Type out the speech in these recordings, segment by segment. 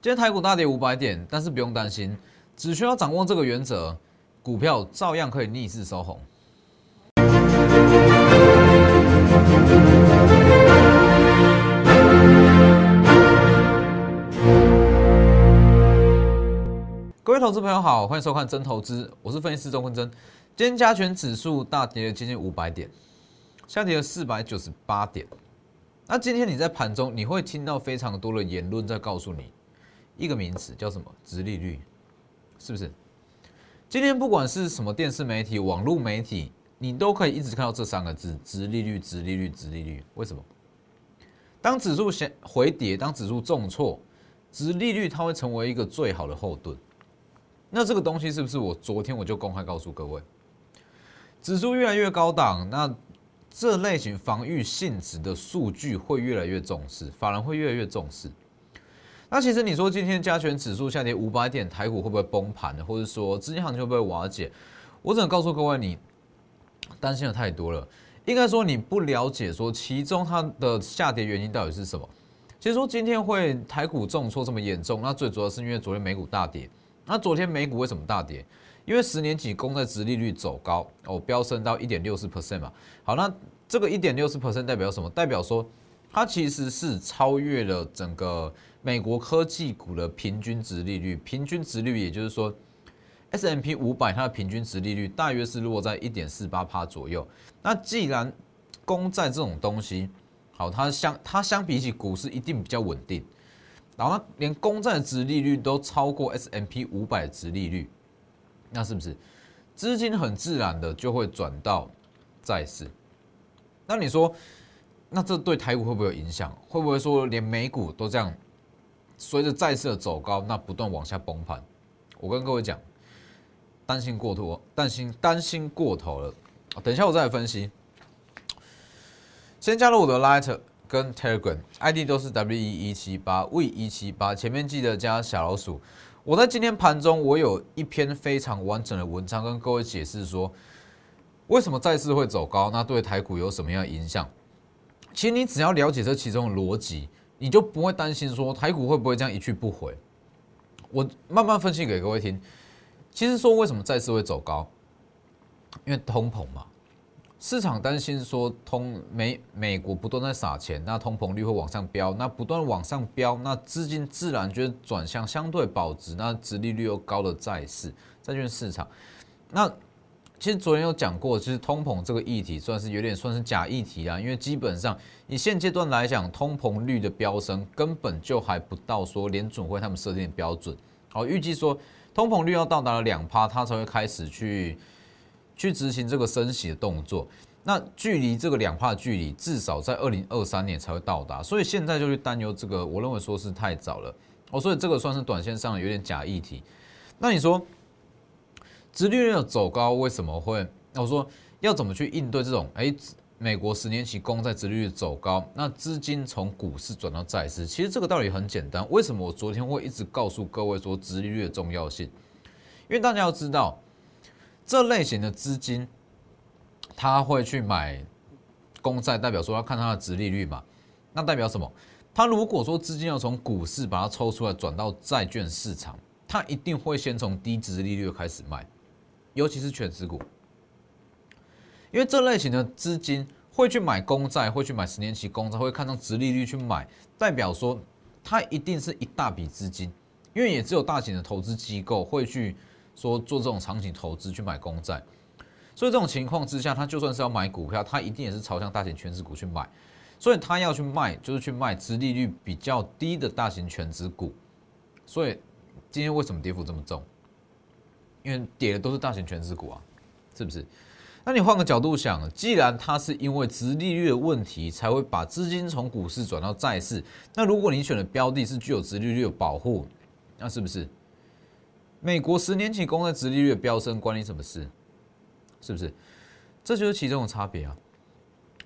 今天台股大跌五百点，但是不用担心，只需要掌握这个原则，股票照样可以逆势收红。各位投资朋友好，欢迎收看真投资，我是分析师周坤真。今天加权指数大跌接近五百点，下跌了四百九十八点。那今天你在盘中，你会听到非常多的言论在告诉你一个名词叫什么？直利率，是不是？今天不管是什么电视媒体、网络媒体，你都可以一直看到这三个字：直利率、直利率、直利率。为什么？当指数先回跌，当指数重挫，直利率它会成为一个最好的后盾。那这个东西是不是我昨天我就公开告诉各位，指数越来越高档，那这类型防御性质的数据会越来越重视，法人会越来越重视。那其实你说今天加权指数下跌五百点，台股会不会崩盘呢？或者说资金行情会不会瓦解？我只能告诉各位，你担心的太多了。应该说你不了解说其中它的下跌原因到底是什么。其实说今天会台股重挫这么严重，那最主要是因为昨天美股大跌。那昨天美股为什么大跌？因为十年期公债殖利率走高哦，飙升到一点六四 percent 嘛。好，那这个一点六四 percent 代表什么？代表说它其实是超越了整个美国科技股的平均值利率。平均值率也就是说，S M P 五百它的平均值利率大约是落在一点四八帕左右。那既然公债这种东西，好，它相它相比起股市一定比较稳定。然后连公债的值利率都超过 S M P 五百值利率，那是不是资金很自然的就会转到债市？那你说，那这对台股会不会有影响？会不会说连美股都这样随着债市的走高，那不断往下崩盘？我跟各位讲，担心过头，担心担心过头了。等一下我再来分析。先加入我的 Light。跟 Telegram ID 都是 W E 一七八 V 一七八，前面记得加小老鼠。我在今天盘中，我有一篇非常完整的文章跟各位解释说，为什么债市会走高，那对台股有什么样的影响？其实你只要了解这其中的逻辑，你就不会担心说台股会不会这样一去不回。我慢慢分析给各位听。其实说为什么债市会走高，因为通膨嘛。市场担心说通美美国不断在撒钱，那通膨率会往上飙，那不断往上飙，那资金自然就转向相对保值，那殖利率又高的债市债券市场。那其实昨天有讲过，其实通膨这个议题算是有点算是假议题啦，因为基本上以现阶段来讲，通膨率的飙升根本就还不到说联准会他们设定的标准。好，预计说通膨率要到达了两趴，它才会开始去。去执行这个升息的动作，那距离这个两帕的距离，至少在二零二三年才会到达，所以现在就去担忧这个，我认为说是太早了哦，所以这个算是短线上有点假议题。那你说，殖利率的走高为什么会？我说要怎么去应对这种？哎，美国十年期公债殖利率走高，那资金从股市转到债市，其实这个道理很简单。为什么我昨天会一直告诉各位说殖利率的重要性？因为大家要知道。这类型的资金，他会去买公债，代表说要看它的值利率嘛？那代表什么？他如果说资金要从股市把它抽出来转到债券市场，他一定会先从低值利率开始卖，尤其是全值股，因为这类型的资金会去买公债，会去买十年期公债，会看上值利率去买，代表说它一定是一大笔资金，因为也只有大型的投资机构会去。说做这种场景投资去买公债，所以这种情况之下，他就算是要买股票，他一定也是朝向大型全值股去买，所以他要去卖，就是去卖殖利率比较低的大型全值股。所以今天为什么跌幅这么重？因为跌的都是大型全值股啊，是不是？那你换个角度想，既然它是因为殖利率的问题才会把资金从股市转到债市，那如果你选的标的是具有殖利率的保护，那是不是？美国十年期公债殖利率飙升关你什么事？是不是？这就是其中的差别啊！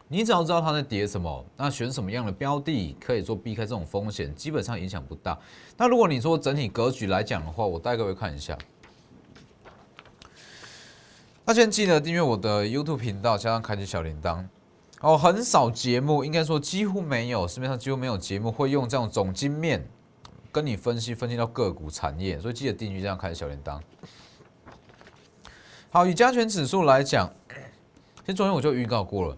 你只要知道它在跌什么，那选什么样的标的可以做避开这种风险，基本上影响不大。那如果你说整体格局来讲的话，我带各位看一下。先记得订阅我的 YouTube 频道，加上开启小铃铛。哦，很少节目，应该说几乎没有，市面上几乎没有节目会用这种总经面。跟你分析分析到个股产业，所以记得定期这样开启小铃铛。好，以加权指数来讲，其实昨天我就预告过了，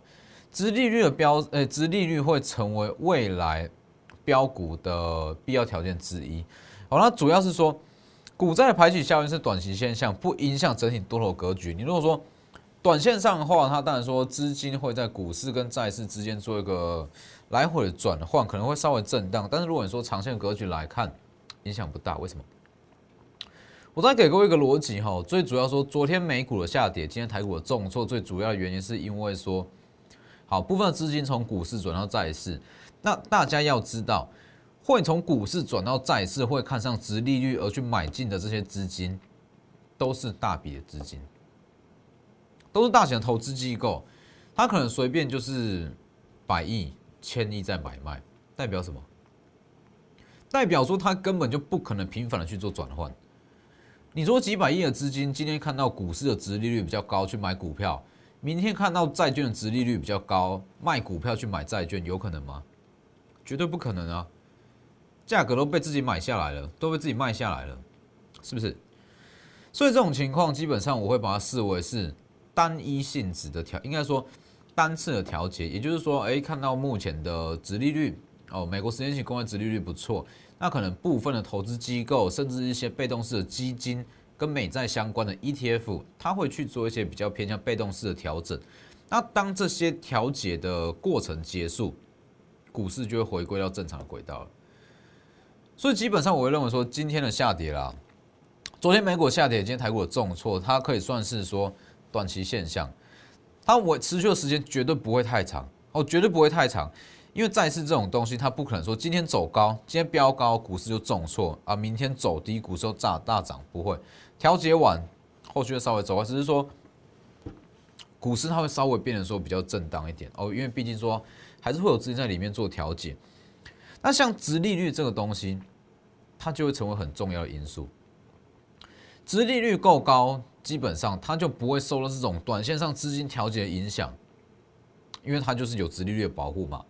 殖利率的标，呃，殖利率会成为未来标股的必要条件之一。好，那主要是说，股债的排挤效应是短期现象，不影响整体多头格局。你如果说短线上的话，它当然说资金会在股市跟债市之间做一个来回的转换，可能会稍微震荡。但是如果你说长线格局来看，影响不大。为什么？我再给各位一个逻辑哈，最主要说，昨天美股的下跌，今天台股的重挫，最主要的原因是因为说，好部分资金从股市转到债市。那大家要知道，会从股市转到债市，会看上值利率而去买进的这些资金，都是大笔的资金，都是大型的投资机构，他可能随便就是百亿、千亿在买卖，代表什么？代表说他根本就不可能频繁的去做转换。你说几百亿的资金，今天看到股市的值利率比较高，去买股票；明天看到债券的值利率比较高，卖股票去买债券，有可能吗？绝对不可能啊！价格都被自己买下来了，都被自己卖下来了，是不是？所以这种情况，基本上我会把它视为是单一性质的调，应该说单次的调节。也就是说，哎，看到目前的值利率，哦，美国十年期公债值利率不错。那可能部分的投资机构，甚至一些被动式的基金跟美债相关的 ETF，它会去做一些比较偏向被动式的调整。那当这些调节的过程结束，股市就会回归到正常的轨道了。所以基本上我会认为说，今天的下跌啦，昨天美股下跌，今天台股的重挫，它可以算是说短期现象，它我持续的时间绝对不会太长哦，绝对不会太长。因为债市这种东西，它不可能说今天走高，今天飙高，股市就重挫啊；明天走低，股市又炸大涨，不会调节完，后续会稍微走啊，只是说股市它会稍微变得说比较震荡一点哦。因为毕竟说还是会有资金在里面做调节。那像殖利率这个东西，它就会成为很重要的因素。殖利率够高，基本上它就不会受到这种短线上资金调节的影响，因为它就是有殖利率的保护嘛。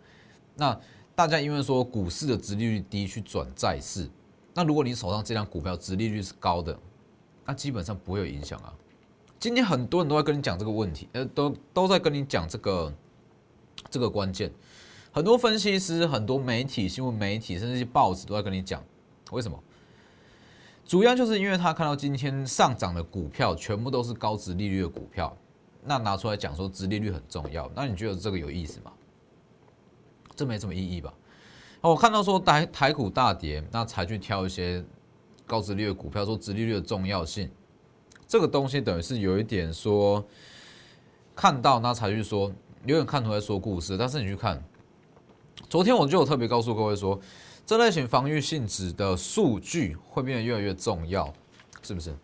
那大家因为说股市的殖利率低去转债市，那如果你手上这张股票殖利率是高的，那基本上不会有影响啊。今天很多人都在跟你讲这个问题，呃，都都在跟你讲这个这个关键。很多分析师、很多媒体、新闻媒体，甚至是报纸都在跟你讲，为什么？主要就是因为他看到今天上涨的股票全部都是高值利率的股票，那拿出来讲说值利率很重要，那你觉得这个有意思吗？这没什么意义吧？我看到说台台股大跌，那才去挑一些高值率的股票，说值利率的重要性，这个东西等于是有一点说看到那才去说，有点看图在说故事。但是你去看，昨天我就有特别告诉各位说，这类型防御性质的数据会变得越来越重要，是不是？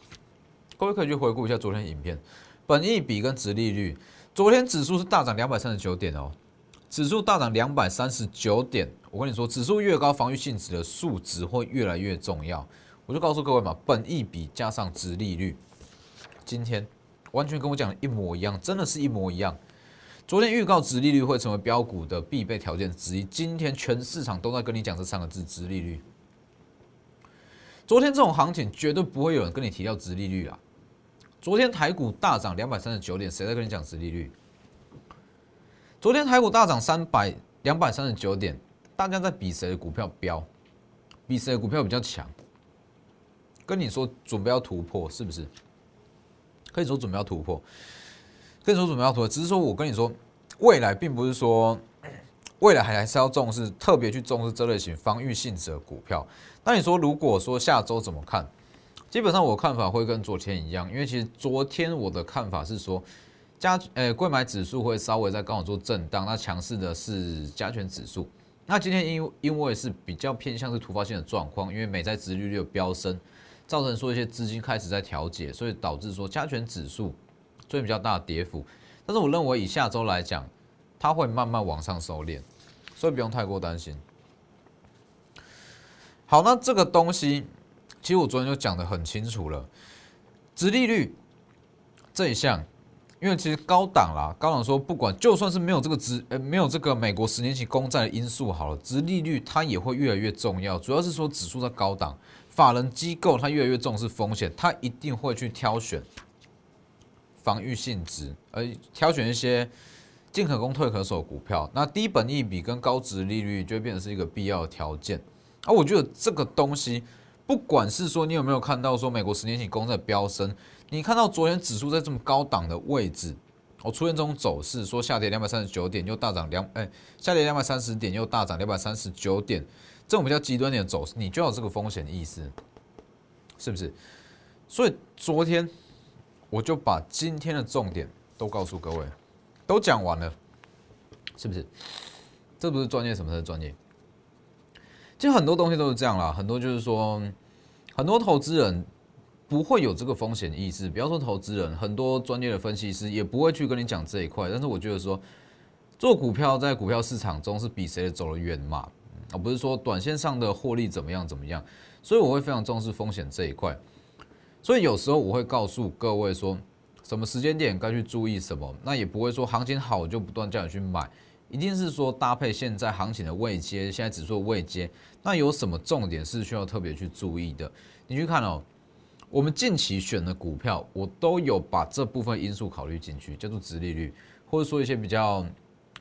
各位可以去回顾一下昨天影片，本益比跟值利率，昨天指数是大涨两百三十九点哦。指数大涨两百三十九点，我跟你说，指数越高，防御性质的数值会越来越重要。我就告诉各位嘛，本益比加上值利率，今天完全跟我讲的一模一样，真的是一模一样。昨天预告值利率会成为标股的必备条件之一，今天全市场都在跟你讲这三个字：值利率。昨天这种行情绝对不会有人跟你提到值利率啊！昨天台股大涨两百三十九点，谁在跟你讲值利率？昨天台股大涨三百两百三十九点，大家在比谁的股票飙，比谁的股票比较强。跟你说准备要突破，是不是？可以说准备要突破，可以说准备要突破，只是说我跟你说，未来并不是说未来还还是要重视，特别去重视这类型防御性质的股票。那你说如果说下周怎么看？基本上我看法会跟昨天一样，因为其实昨天我的看法是说。加呃，贵买指数会稍微在刚好做震荡，那强势的是加权指数。那今天因因为是比较偏向是突发性的状况，因为美债殖利率飙升，造成说一些资金开始在调节，所以导致说加权指数所以比较大的跌幅。但是我认为以下周来讲，它会慢慢往上收敛，所以不用太过担心。好，那这个东西其实我昨天就讲的很清楚了，殖利率这一项。因为其实高档啦，高档说不管就算是没有这个值，呃，没有这个美国十年期公债的因素好了，值利率它也会越来越重要。主要是说指数在高档，法人机构它越来越重视风险，它一定会去挑选防御性质，而挑选一些进可攻退可守股票。那低本益比跟高值利率就变成是一个必要条件。而我觉得这个东西，不管是说你有没有看到说美国十年期公债飙升。你看到昨天指数在这么高档的位置，我出现这种走势，说下跌两百三十九点又大涨两，哎，下跌两百三十点又大涨两百三十九点，这种比较极端点的走势，你就有这个风险意识，是不是？所以昨天我就把今天的重点都告诉各位，都讲完了，是不是？这不是专业，什么是专业？其实很多东西都是这样啦，很多就是说，很多投资人。不会有这个风险意识，不要说投资人，很多专业的分析师也不会去跟你讲这一块。但是我觉得说，做股票在股票市场中是比谁走得远嘛，而不是说短线上的获利怎么样怎么样。所以我会非常重视风险这一块。所以有时候我会告诉各位说，什么时间点该去注意什么，那也不会说行情好就不断叫你去买，一定是说搭配现在行情的位阶，现在指数位阶，那有什么重点是需要特别去注意的？你去看哦。我们近期选的股票，我都有把这部分因素考虑进去，叫做殖利率，或者说一些比较，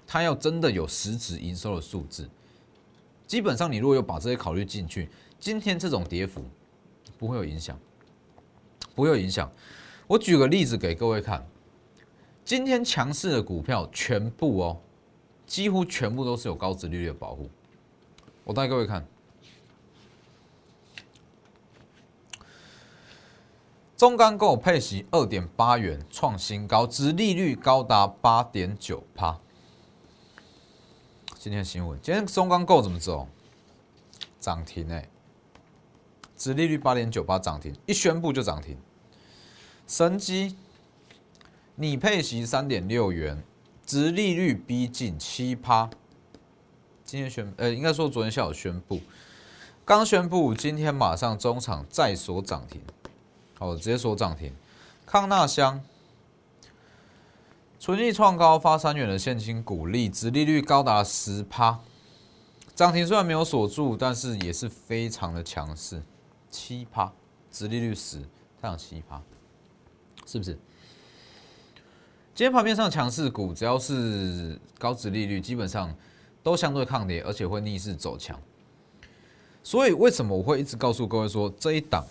它要真的有实质营收的数字。基本上，你如果有把这些考虑进去，今天这种跌幅不会有影响，不会有影响。我举个例子给各位看，今天强势的股票全部哦，几乎全部都是有高值利率的保护。我带各位看。中钢构配息二点八元创新高，殖利率高达八点九趴。今天新闻，今天中钢构怎么走？涨停哎，殖利率八点九八涨停，一宣布就涨停。神机拟配息三点六元，殖利率逼近七趴。今天宣，呃，应该说昨天下午宣布，刚宣布，今天马上中场再锁涨停。好，直接锁涨停。康纳香纯益创高，发三元的现金股利，殖利率高达十趴。涨停虽然没有锁住，但是也是非常的强势，七趴，殖利率十，太阳七趴，是不是？今天盘面上强势股，只要是高殖利率，基本上都相对抗跌，而且会逆势走强。所以为什么我会一直告诉各位说这一档？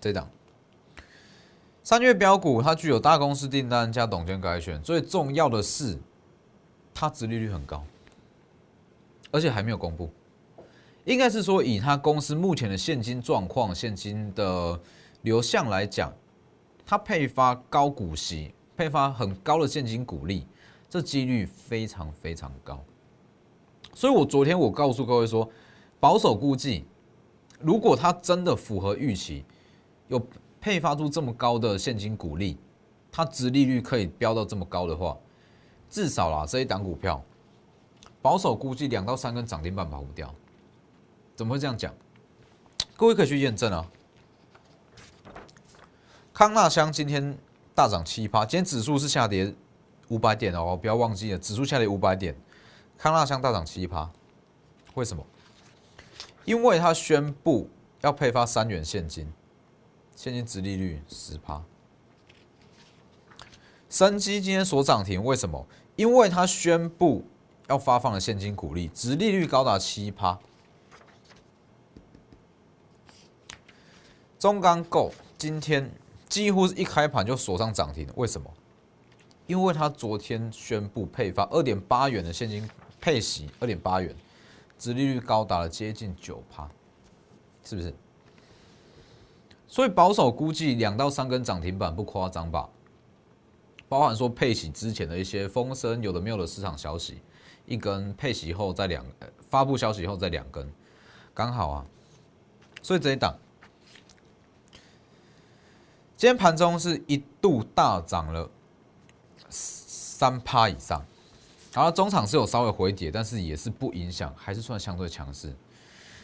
这档三月标股，它具有大公司订单加董监改选，最重要的是它殖利率很高，而且还没有公布。应该是说，以他公司目前的现金状况、现金的流向来讲，他配发高股息、配发很高的现金股利，这几率非常非常高。所以我昨天我告诉各位说，保守估计，如果它真的符合预期。有配发出这么高的现金股利，它值利率可以飙到这么高的话，至少啦这一档股票，保守估计两到三根涨停板跑不掉。怎么会这样讲？各位可以去验证啊。康纳香今天大涨七趴，今天指数是下跌五百点哦，不要忘记了，指数下跌五百点，康纳香大涨七趴，为什么？因为他宣布要配发三元现金。现金值利率十趴，生基今天所涨停，为什么？因为它宣布要发放的现金股利，值利率高达七趴。中钢构今天几乎是一开盘就锁上涨停，为什么？因为它昨天宣布配发二点八元的现金配息，二点八元，值利率高达了接近九趴，是不是？所以保守估计两到三根涨停板不夸张吧，包含说配息之前的一些风声，有的没有的市场消息，一根配息后再两发布消息后再两根，刚好啊。所以这一档今天盘中是一度大涨了三趴以上，然后中场是有稍微回跌，但是也是不影响，还是算相对强势。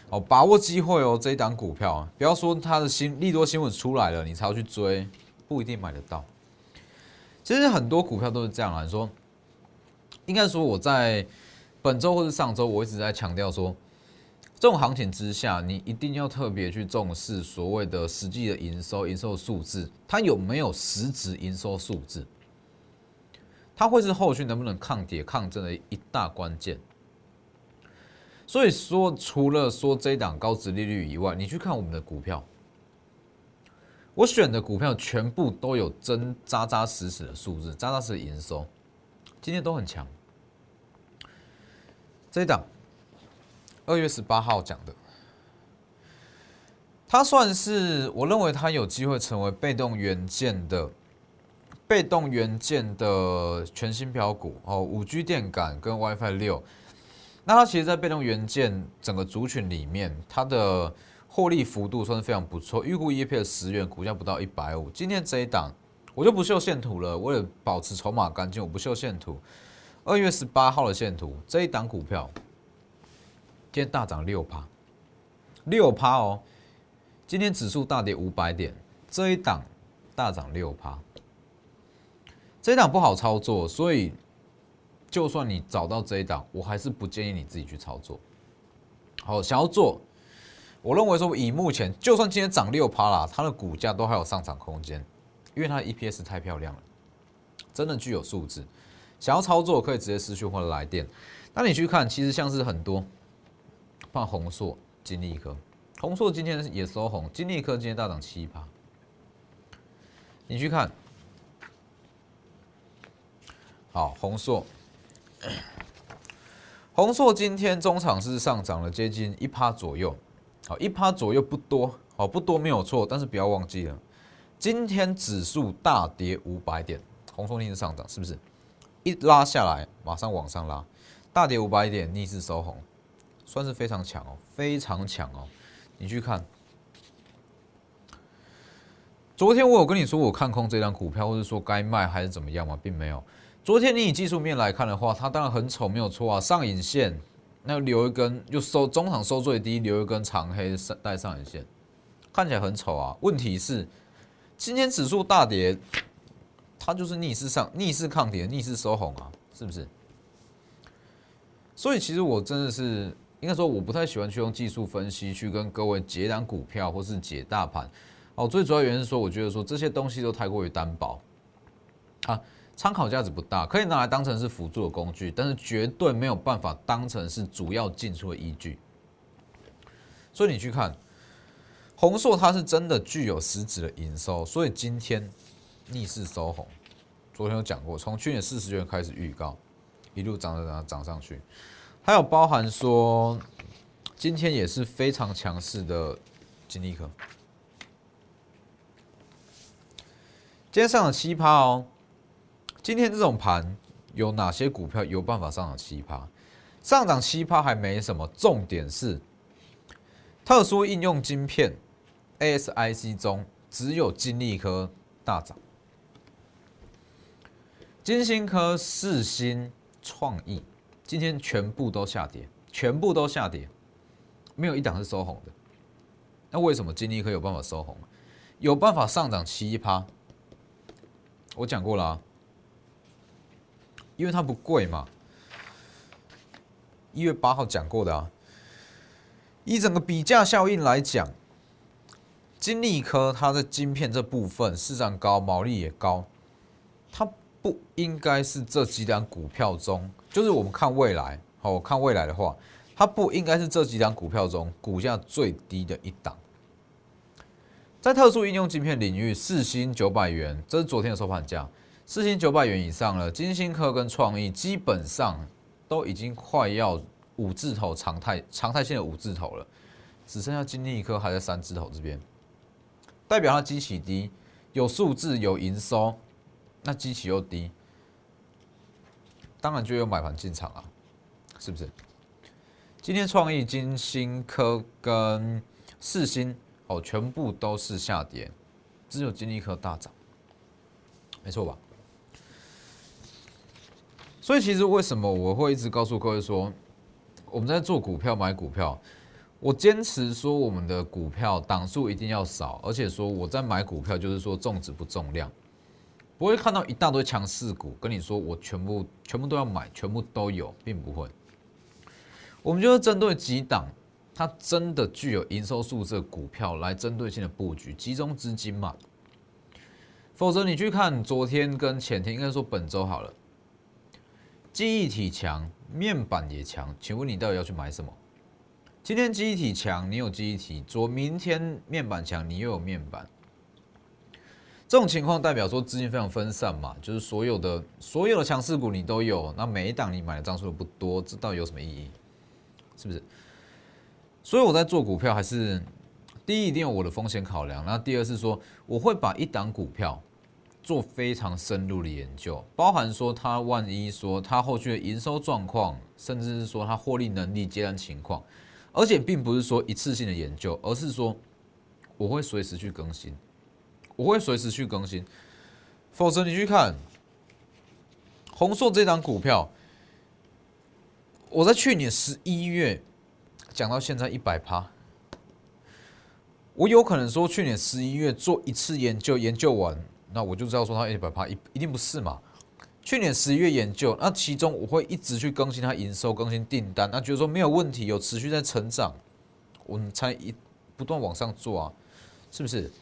哦，把握机会哦，这一档股票，不要说它的新利多新闻出来了，你才要去追，不一定买得到。其实很多股票都是这样啊，你说，应该说我在本周或者上周，我一直在强调说，这种行情之下，你一定要特别去重视所谓的实际的营收、营收数字，它有没有实质营收数字，它会是后续能不能抗跌抗震的一大关键。所以说，除了说这一档高值利率以外，你去看我们的股票，我选的股票全部都有真扎扎实实的数字，扎扎实的营收，今天都很强。这一档二月十八号讲的，它算是我认为它有机会成为被动元件的被动元件的全新标股哦，五 G 电感跟 WiFi 六。那它其实，在被动元件整个族群里面，它的获利幅度算是非常不错，预估 EPS 十元，股价不到一百五。今天这一档，我就不秀线图了，为了保持筹码干净，我不秀线图。二月十八号的线图，这一档股票今天大涨六趴，六趴哦。今天指数大跌五百点，这一档大涨六趴，这一档不好操作，所以。就算你找到这一档，我还是不建议你自己去操作。好，想要做，我认为说以目前，就算今天涨六趴啦，它的股价都还有上涨空间，因为它的 EPS 太漂亮了，真的具有素质。想要操作，可以直接私讯或者来电。那你去看，其实像是很多，放红硕、金利科，红硕今天也收红，金利科今天大涨七趴。你去看，好，红硕。红硕今天中场是上涨了接近一趴左右，好一趴左右不多，好不多没有错，但是不要忘记了，今天指数大跌五百点，红硕逆势上涨是不是？一拉下来马上往上拉，大跌五百点逆势收红，算是非常强哦，非常强哦。你去看，昨天我有跟你说我看空这张股票，或者说该卖还是怎么样吗？并没有。昨天你以技术面来看的话，它当然很丑，没有错啊。上影线那留一根又收中场收最低，留一根长黑带上影线，看起来很丑啊。问题是今天指数大跌，它就是逆势上逆势抗跌，逆势收红啊，是不是？所以其实我真的是应该说，我不太喜欢去用技术分析去跟各位解单股票或是解大盘。哦，最主要原因是说，我觉得说这些东西都太过于单薄啊。参考价值不大，可以拿来当成是辅助的工具，但是绝对没有办法当成是主要进出的依据。所以你去看红硕，它是真的具有实质的营收，所以今天逆势收红。昨天有讲过，从去年四十元开始预告，一路涨涨涨涨上去，还有包含说今天也是非常强势的金立科，今天上了七趴哦。今天这种盘有哪些股票有办法上涨七趴？上涨七趴还没什么，重点是特殊应用晶片 ASIC 中只有金利科大涨，金星科、四星、创意今天全部都下跌，全部都下跌，没有一档是收红的。那为什么金利科有办法收红？有办法上涨七趴？我讲过了啊。因为它不贵嘛，一月八号讲过的啊。以整个比价效应来讲，金利科它的晶片这部分市场高，毛利也高，它不应该是这几档股票中，就是我们看未来，好看未来的话，它不应该是这几档股票中股价最低的一档。在特殊应用晶片领域，四星九百元，这是昨天的收盘价。四千九百元以上了，金星科跟创意基本上都已经快要五字头常态常态性的五字头了，只剩下金立科还在三字头这边，代表它基期低，有数字有营收，那基期又低，当然就有买盘进场啊，是不是？今天创意、金星科跟四星哦，全部都是下跌，只有金立科大涨，没错吧？所以其实为什么我会一直告诉各位说，我们在做股票买股票，我坚持说我们的股票档数一定要少，而且说我在买股票就是说重质不重量，不会看到一大堆强势股跟你说我全部全部都要买，全部都有，并不会。我们就是针对几档，它真的具有营收数字的股票来针对性的布局，集中资金嘛。否则你去看昨天跟前天，应该说本周好了，记忆体强，面板也强，请问你到底要去买什么？今天记忆体强，你有记忆体昨；明天面板强，你又有面板。这种情况代表说资金非常分散嘛，就是所有的所有的强势股你都有，那每一档你买的张数不多，这到底有什么意义？是不是？所以我在做股票，还是第一一定有我的风险考量，那第二是说我会把一档股票做非常深入的研究，包含说它万一说它后续的营收状况，甚至是说它获利能力接单情况。而且并不是说一次性的研究，而是说我会随时去更新，我会随时去更新。否则你去看红硕这档股票，我在去年十一月讲到现在一百趴，我有可能说去年十一月做一次研究，研究完那我就知道说它一百趴一一定不是嘛。去年十一月研究，那其中我会一直去更新它营收、更新订单，那觉得说没有问题，有持续在成长，我们才一不断往上做啊，是不是？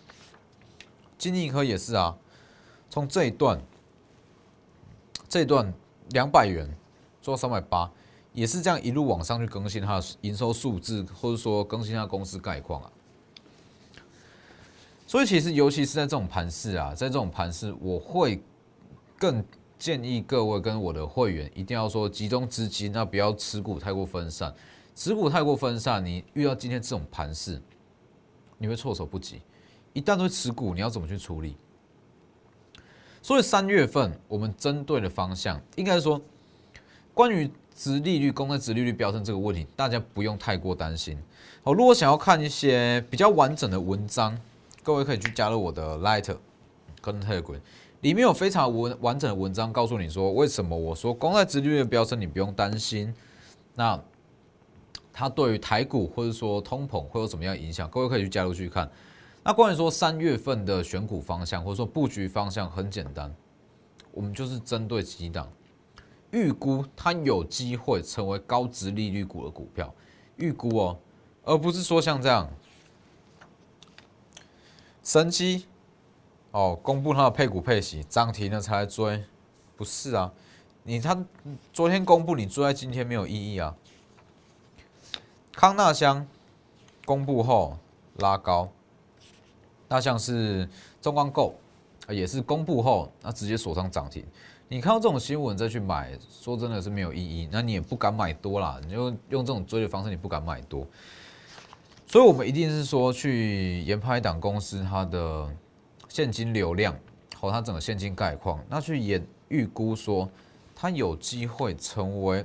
金立科也是啊，从这一段这一段两百元做到三百八，也是这样一路往上去更新它的营收数字，或者说更新它公司概况啊。所以其实尤其是在这种盘市啊，在这种盘市，我会更。建议各位跟我的会员一定要说集中资金，那不要持股太过分散。持股太过分散，你遇到今天这种盘势，你会措手不及。一旦都持股，你要怎么去处理？所以三月份我们针对的方向，应该说关于殖利率、公债殖利率飙升这个问题，大家不用太过担心。好，如果想要看一些比较完整的文章，各位可以去加入我的 Light 跟 Telegram。里面有非常完完整的文章，告诉你说为什么我说公债殖利率的飙升，你不用担心。那它对于台股或者说通膨会有什么样影响？各位可以去加入去看。那关于说三月份的选股方向或者说布局方向，很简单，我们就是针对几档预估它有机会成为高值利率股的股票，预估哦，而不是说像这样神机。哦，公布它的配股配息涨停了才来追，不是啊？你他昨天公布，你追在今天没有意义啊。康纳香公布后拉高，那像是中光购也是公布后那直接锁上涨停。你看到这种新闻再去买，说真的是没有意义，那你也不敢买多啦，你就用这种追的方式，你不敢买多。所以我们一定是说去研发一档公司它的。现金流量和它整个现金概况，那去也预估说它有机会成为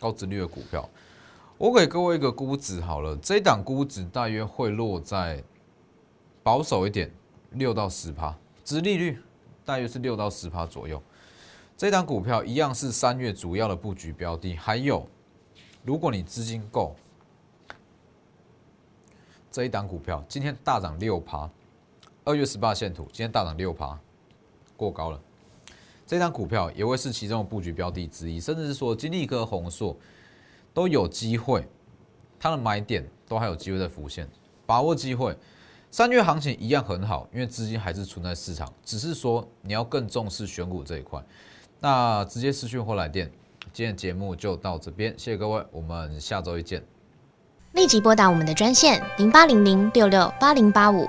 高值率的股票。我给各位一个估值好了，这一档估值大约会落在保守一点六到十趴，值利率大约是六到十趴左右。这档股票一样是三月主要的布局标的，还有如果你资金够，这一档股票今天大涨六趴。二月十八线图，今天大涨六趴，过高了。这张股票也会是其中的布局标的之一，甚至是说金立科、宏硕都有机会，它的买点都还有机会在浮现，把握机会。三月行情一样很好，因为资金还是存在市场，只是说你要更重视选股这一块。那直接私讯或来电，今天节目就到这边，谢谢各位，我们下周一见。立即拨打我们的专线零八零零六六八零八五。